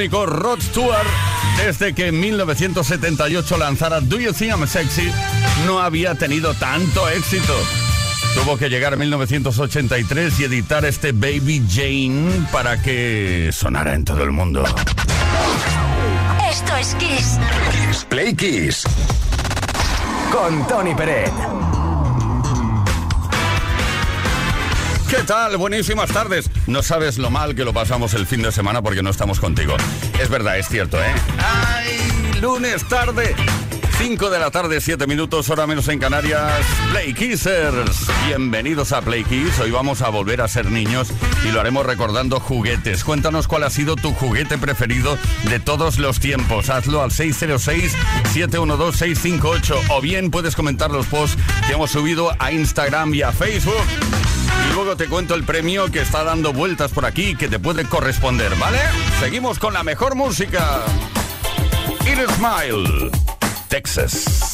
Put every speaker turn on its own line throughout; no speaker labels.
único Rod Stewart. Desde que en 1978 lanzara Do You Think I'm Sexy, no había tenido tanto éxito. Tuvo que llegar a 1983 y editar este Baby Jane para que sonara en todo el mundo.
Esto es Kiss.
Kiss Play Kiss. Con Tony Peret.
¿Qué tal? Buenísimas tardes. No sabes lo mal que lo pasamos el fin de semana porque no estamos contigo. Es verdad, es cierto, ¿eh? ¡Ay! Lunes tarde. 5 de la tarde, 7 minutos, hora menos en Canarias. Play. Bienvenidos a Play. Hoy vamos a volver a ser niños y lo haremos recordando juguetes. Cuéntanos cuál ha sido tu juguete preferido de todos los tiempos. Hazlo al 606-712-658 o bien puedes comentar los posts que hemos subido a Instagram y a Facebook. Luego te cuento el premio que está dando vueltas por aquí que te puede corresponder, ¿vale? Seguimos con la mejor música. It Smile, Texas.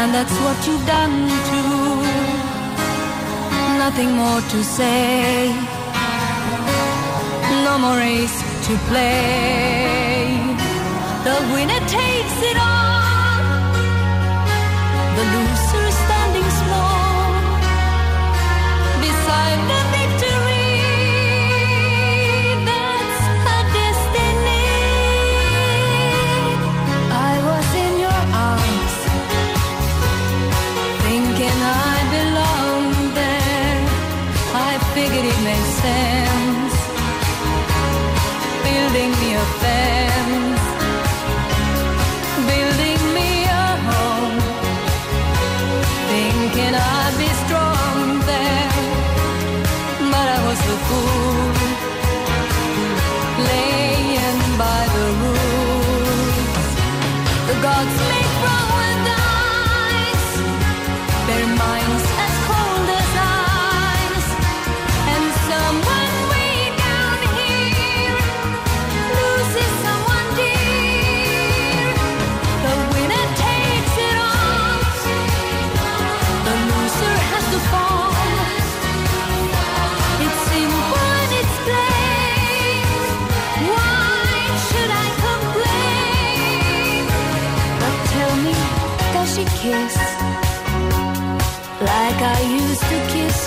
And that's what you've done too. Nothing more to say, no more race to play. The winner takes it all, the loser standing small beside the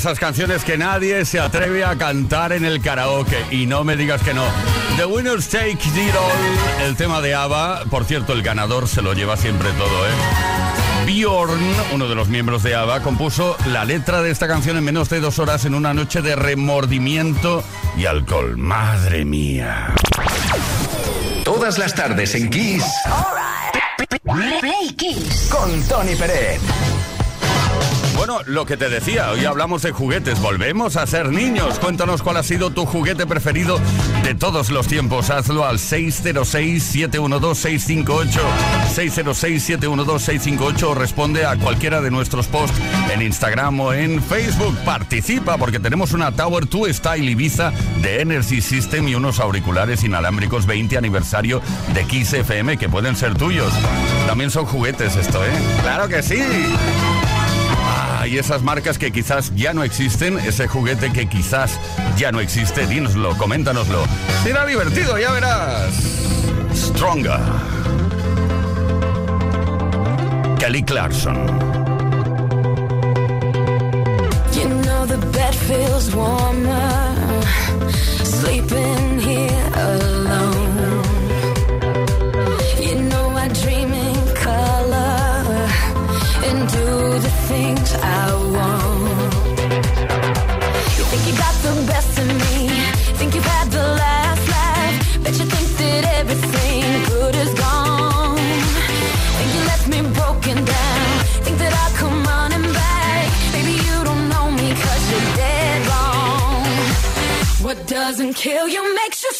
Esas canciones que nadie se atreve a cantar en el karaoke. Y no me digas que no. The Winners Take It All, el tema de ABBA. Por cierto, el ganador se lo lleva siempre todo, ¿eh? Bjorn, uno de los miembros de ABBA, compuso la letra de esta canción en menos de dos horas en una noche de remordimiento y alcohol. Madre mía.
Todas las tardes en Kiss
Play Kiss.
con Tony Pérez.
Bueno, lo que te decía, hoy hablamos de juguetes, volvemos a ser niños. Cuéntanos cuál ha sido tu juguete preferido de todos los tiempos. Hazlo al 606-712-658. 606-712-658 o responde a cualquiera de nuestros posts en Instagram o en Facebook. Participa porque tenemos una Tower 2 Style Ibiza de Energy System y unos auriculares inalámbricos 20 aniversario de Kiss FM que pueden ser tuyos. También son juguetes esto, ¿eh? ¡Claro que sí! Ah, y esas marcas que quizás ya no existen, ese juguete que quizás ya no existe, dínoslo, coméntanoslo. Será divertido, ya verás. Stronger. Kelly Clarkson.
You know the bed feels warmer sleeping doesn't kill you makes you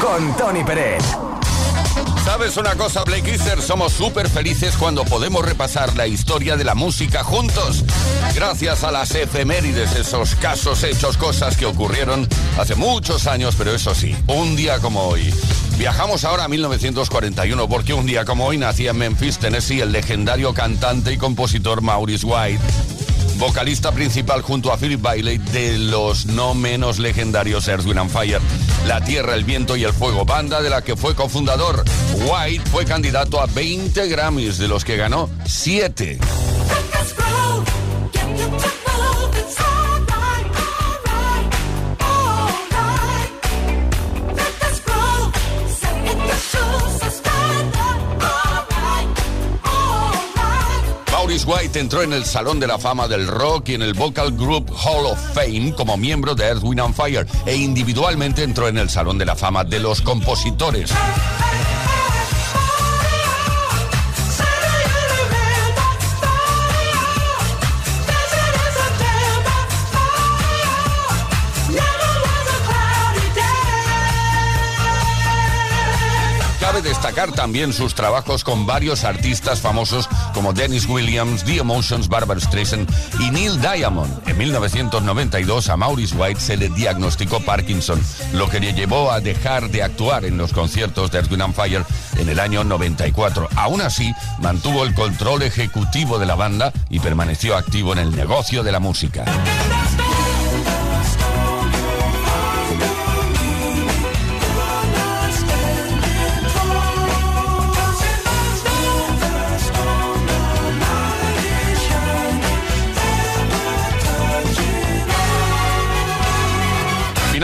Con Tony Pérez.
¿Sabes una cosa, Blakeisers? Somos súper felices cuando podemos repasar la historia de la música juntos. Gracias a las efemérides, esos casos, hechos, cosas que ocurrieron hace muchos años, pero eso sí, un día como hoy. Viajamos ahora a 1941 porque un día como hoy nacía en Memphis, Tennessee, el legendario cantante y compositor Maurice White vocalista principal junto a Philip Bailey de los no menos legendarios Earth, Wind Fire, La Tierra, el Viento y el Fuego, banda de la que fue cofundador. White fue candidato a 20 Grammys, de los que ganó 7. White entró en el Salón de la Fama del Rock y en el Vocal Group Hall of Fame como miembro de Earth, Wind and Fire e individualmente entró en el Salón de la Fama de los Compositores. También sus trabajos con varios artistas famosos como Dennis Williams, The Emotions, Barbara Streisand y Neil Diamond. En 1992 a Maurice White se le diagnosticó Parkinson, lo que le llevó a dejar de actuar en los conciertos de Earth, Fire en el año 94. Aún así, mantuvo el control ejecutivo de la banda y permaneció activo en el negocio de la música.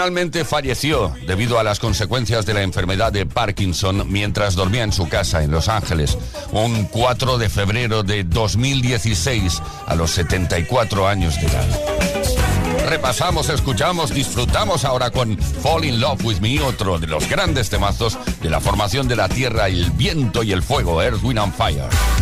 Finalmente falleció debido a las consecuencias de la enfermedad de Parkinson mientras dormía en su casa en Los Ángeles un 4 de febrero de 2016 a los 74 años de edad. Repasamos, escuchamos, disfrutamos ahora con Fall in Love with Me, otro de los grandes temazos de la formación de la tierra, el viento y el fuego, Earth, Wind and Fire.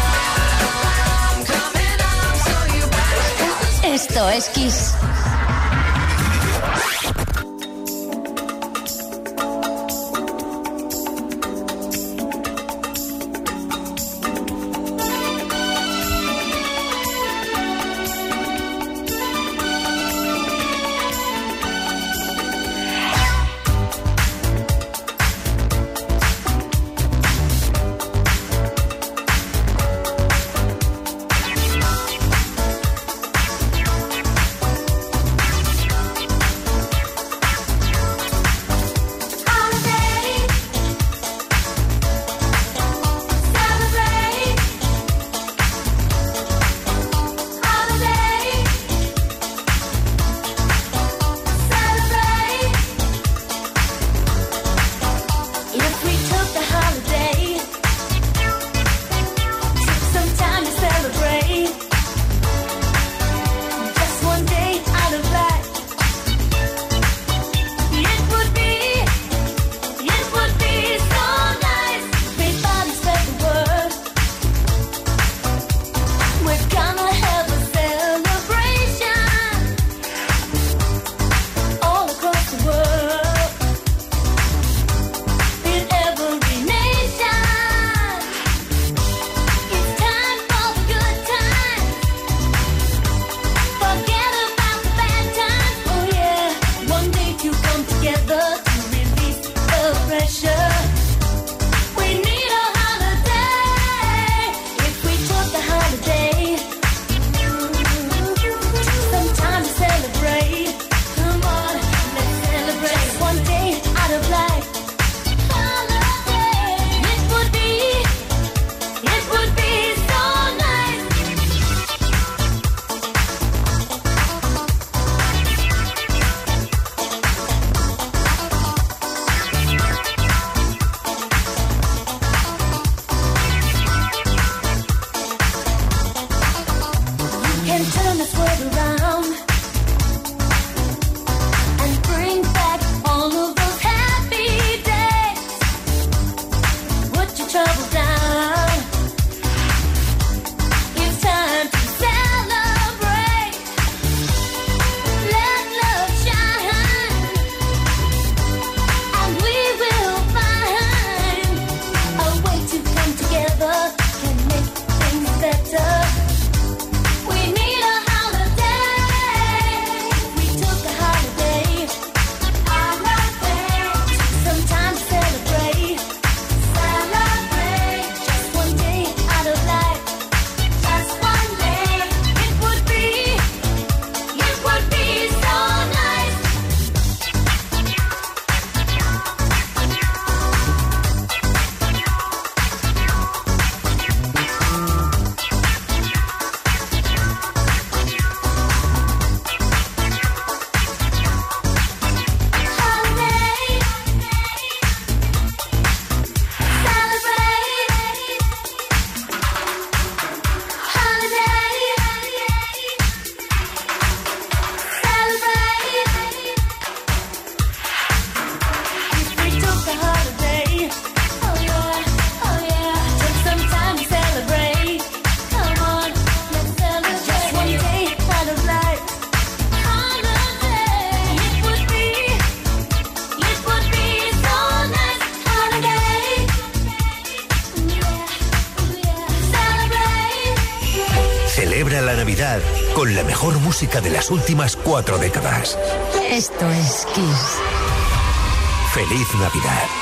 Esto es Kiss.
Música de las últimas cuatro décadas.
Esto es Kiss.
Feliz Navidad.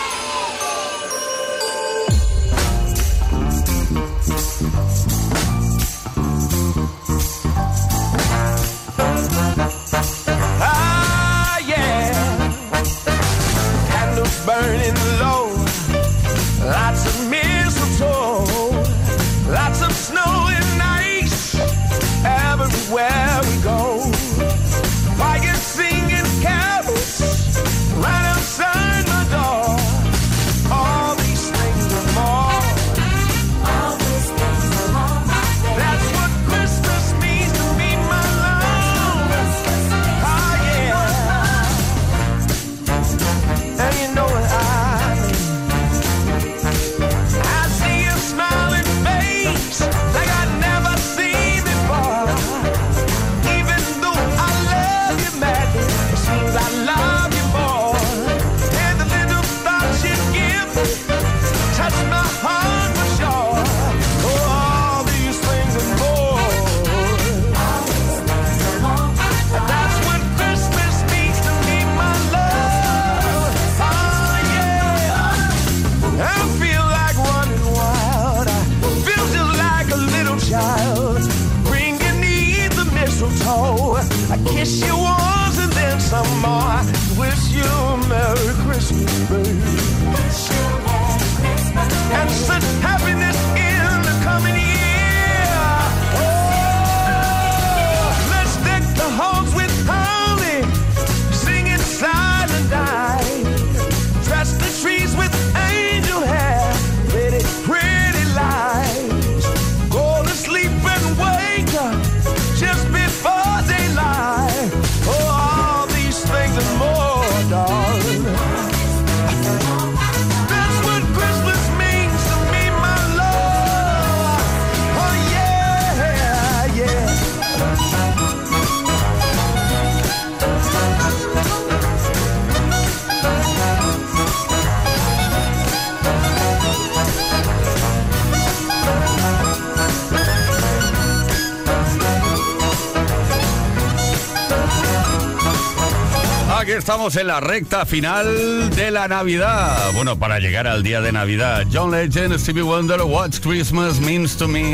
Estamos en la recta final de la Navidad. Bueno, para llegar al día de Navidad, John Legend, Stevie Wonder, What Christmas Means to Me.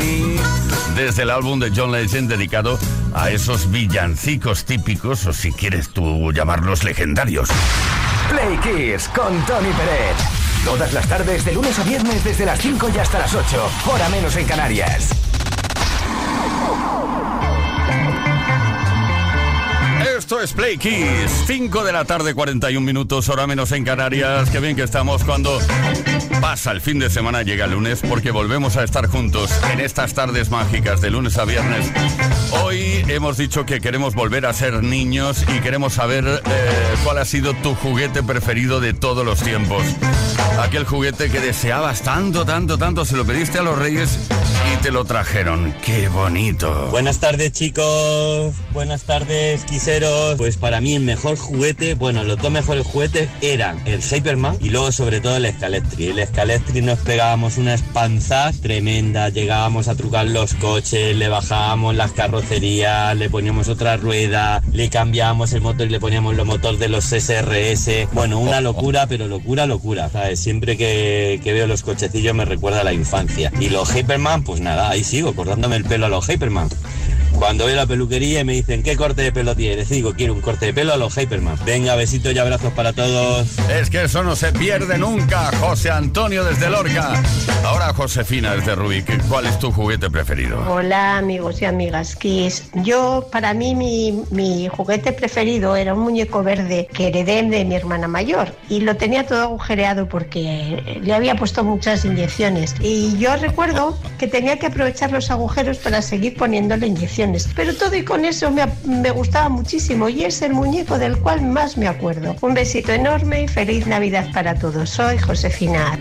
Desde el álbum de John Legend dedicado a esos villancicos típicos, o si quieres tú llamarlos legendarios.
Play Kiss con Tony Pérez. Todas las tardes, de lunes a viernes, desde las 5 y hasta las 8, hora menos en Canarias.
Esto es Play Kiss, 5 de la tarde, 41 minutos, hora menos en Canarias. Qué bien que estamos cuando pasa el fin de semana, llega el lunes, porque volvemos a estar juntos en estas tardes mágicas de lunes a viernes. Hoy hemos dicho que queremos volver a ser niños y queremos saber eh, cuál ha sido tu juguete preferido de todos los tiempos. Aquel juguete que deseabas tanto, tanto, tanto, se lo pediste a los reyes te lo trajeron. ¡Qué bonito!
Buenas tardes chicos, buenas tardes quiseros. Pues para mí el mejor juguete, bueno, los dos mejores juguetes eran el Hyperman y luego sobre todo el Scalestri. El Scalestri nos pegábamos unas panzas tremendas, llegábamos a trucar los coches, le bajábamos las carrocerías, le poníamos otra rueda, le cambiábamos el motor y le poníamos los motores de los SRS. Bueno, una locura, pero locura, locura. Siempre que, que veo los cochecillos me recuerda a la infancia. Y los Hyperman, pues nada, ahí sigo cortándome el pelo a los Hyperman. Cuando voy a la peluquería y me dicen ¿qué corte de pelo tienes? Digo, quiero un corte de pelo a los Hyperman. Venga, besitos y abrazos para todos.
Es que eso no se pierde nunca, José Antonio desde Lorca. Ahora Josefina desde Rubik, ¿cuál es tu juguete preferido?
Hola amigos y amigas Kiss. Yo, para mí, mi, mi juguete preferido era un muñeco verde que heredé de mi hermana mayor y lo tenía todo agujereado porque le había puesto muchas inyecciones. Y yo recuerdo que tenía que aprovechar los agujeros para seguir poniéndole inyecciones. Pero todo y con eso me, me gustaba muchísimo y es el muñeco del cual más me acuerdo. Un besito enorme y feliz Navidad para todos. Soy Josefina.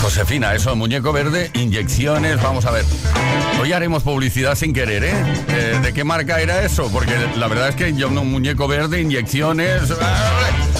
Josefina, eso, muñeco verde, inyecciones, vamos a ver. Hoy haremos publicidad sin querer, ¿eh? Eh, ¿De qué marca era eso? Porque la verdad es que yo un muñeco verde, inyecciones...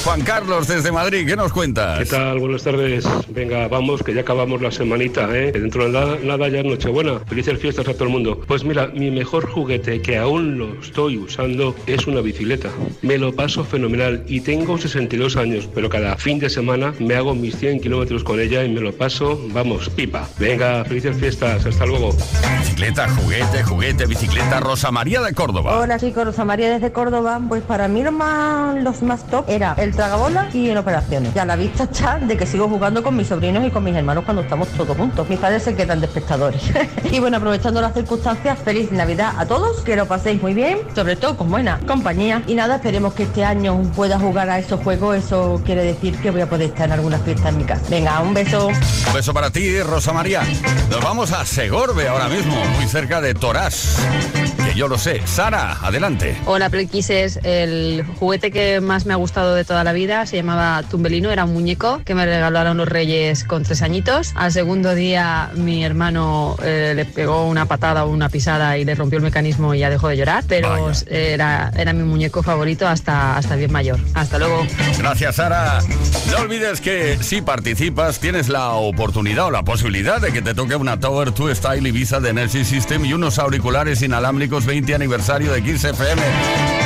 Juan Carlos desde Madrid, ¿qué nos cuentas?
¿Qué tal? Buenas tardes. Venga, vamos, que ya acabamos la semanita, ¿eh? Que dentro de nada, nada ya es Nochebuena. Felices fiestas a todo el mundo. Pues mira, mi mejor juguete, que aún lo estoy usando, es una bicicleta. Me lo paso fenomenal y tengo 62 años, pero cada fin de semana me hago mis 100 kilómetros con ella y me lo paso, vamos, pipa. Venga, felices fiestas. Hasta luego.
Bicicleta, juguete, juguete, bicicleta, Rosa María de Córdoba.
Hola chicos, Rosa María desde Córdoba. Pues para mí lo más, los más top era el tragabola y en operaciones. Y a la vista está de que sigo jugando con mis sobrinos y con mis hermanos cuando estamos todos juntos. Mis padres se quedan de espectadores. y bueno, aprovechando las circunstancias, feliz Navidad a todos, que lo paséis muy bien, sobre todo con buena compañía. Y nada, esperemos que este año pueda jugar a esos juegos. Eso quiere decir que voy a poder estar en alguna fiesta en mi casa. Venga, un beso.
Un beso para ti, Rosa María. Nos vamos a Segorbe ahora mismo, muy cerca de Torás. Que yo lo sé. Sara, adelante.
Hola, Playquises. El juguete que más me ha gustado de toda la vida se llamaba Tumbelino. Era un muñeco que me regalaron los reyes con tres añitos. Al segundo día mi hermano eh, le pegó una patada o una pisada y le rompió el mecanismo y ya dejó de llorar. Pero era, era mi muñeco favorito hasta, hasta bien mayor. Hasta luego.
Gracias, Sara. No olvides que si participas tienes la oportunidad o la posibilidad de que te toque una Tower 2 Style Ibiza de Energy System y unos auriculares inalámbricos 20 aniversario de XFM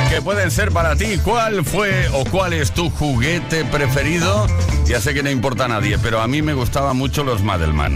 que pueden ser para ti. ¿Cuál fue o cuál es tu juguete preferido? Ya sé que no importa a nadie, pero a mí me gustaban mucho los Madelman.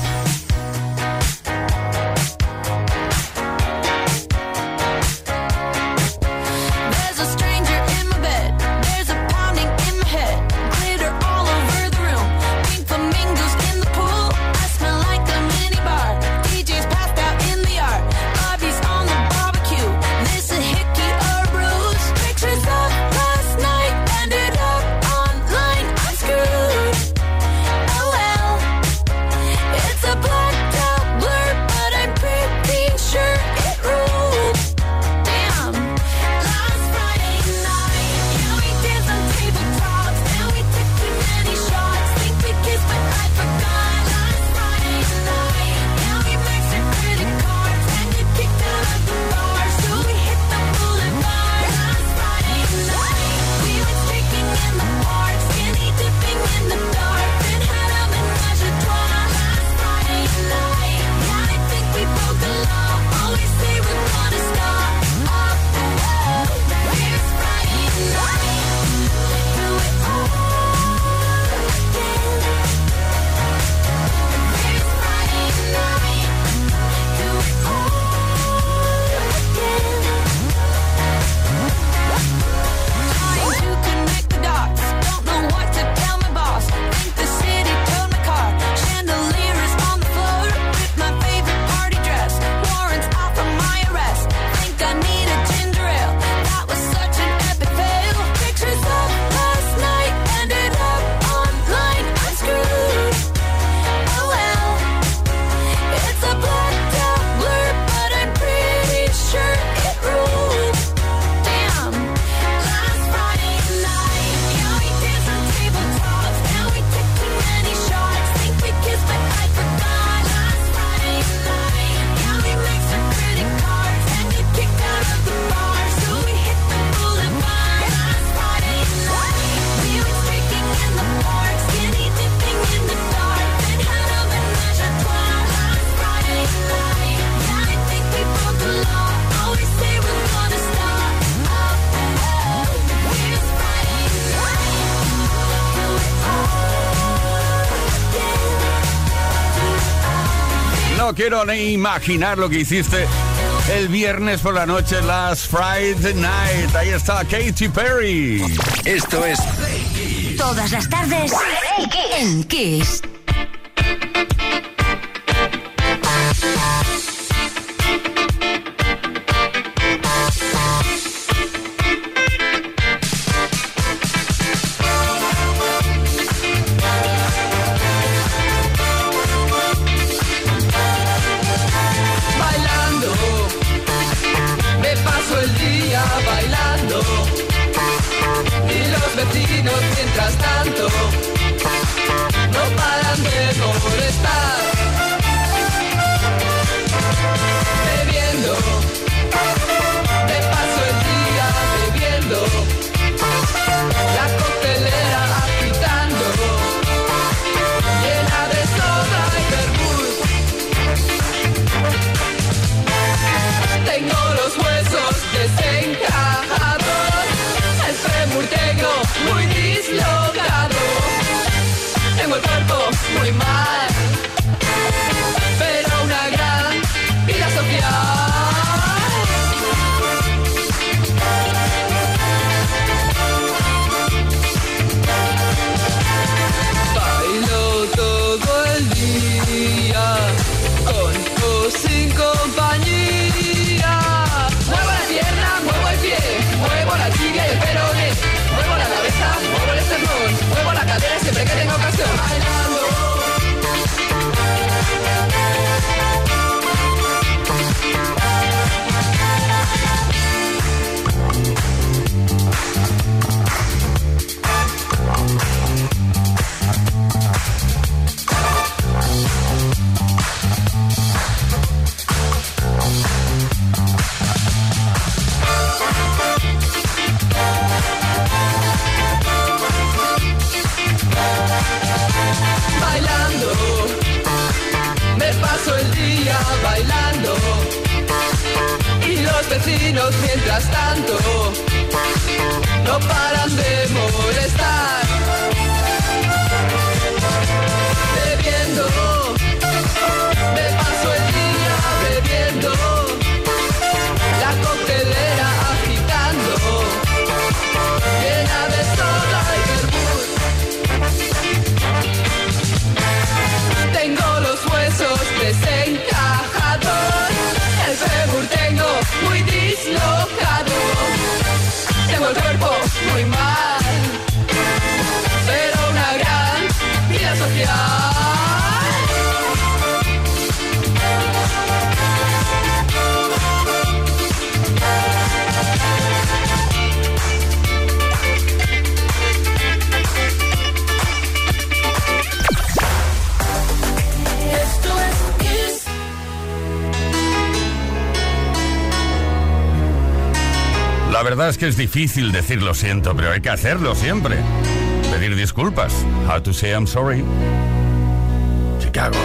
No quiero ni imaginar lo que hiciste el viernes por la noche, Last Friday Night. Ahí está Katy Perry.
Esto es
Todas las tardes en Kiss.
mientras tanto. mientras tanto. No para es
que es difícil decir lo siento, pero hay que hacerlo siempre. Pedir disculpas. How to say I'm sorry. Chicago.